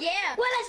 gentlemen,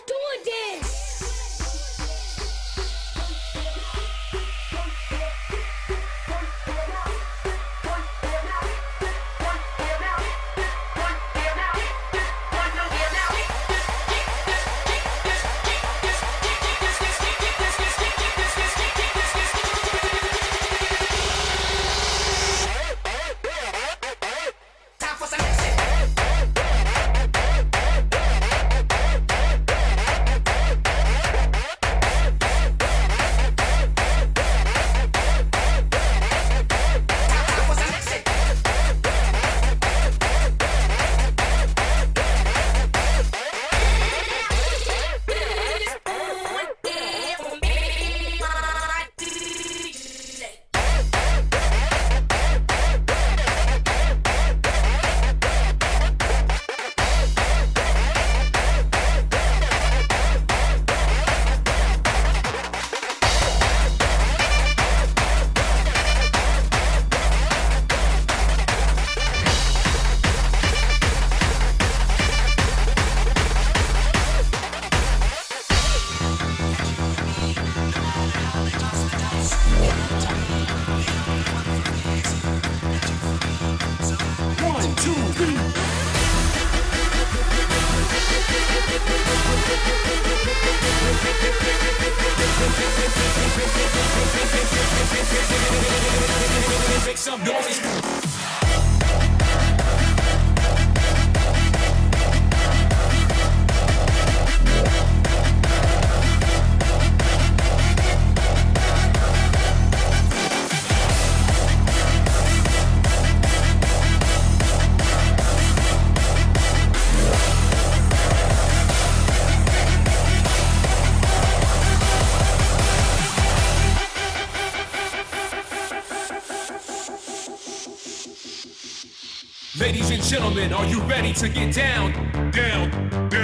to get down, down, down?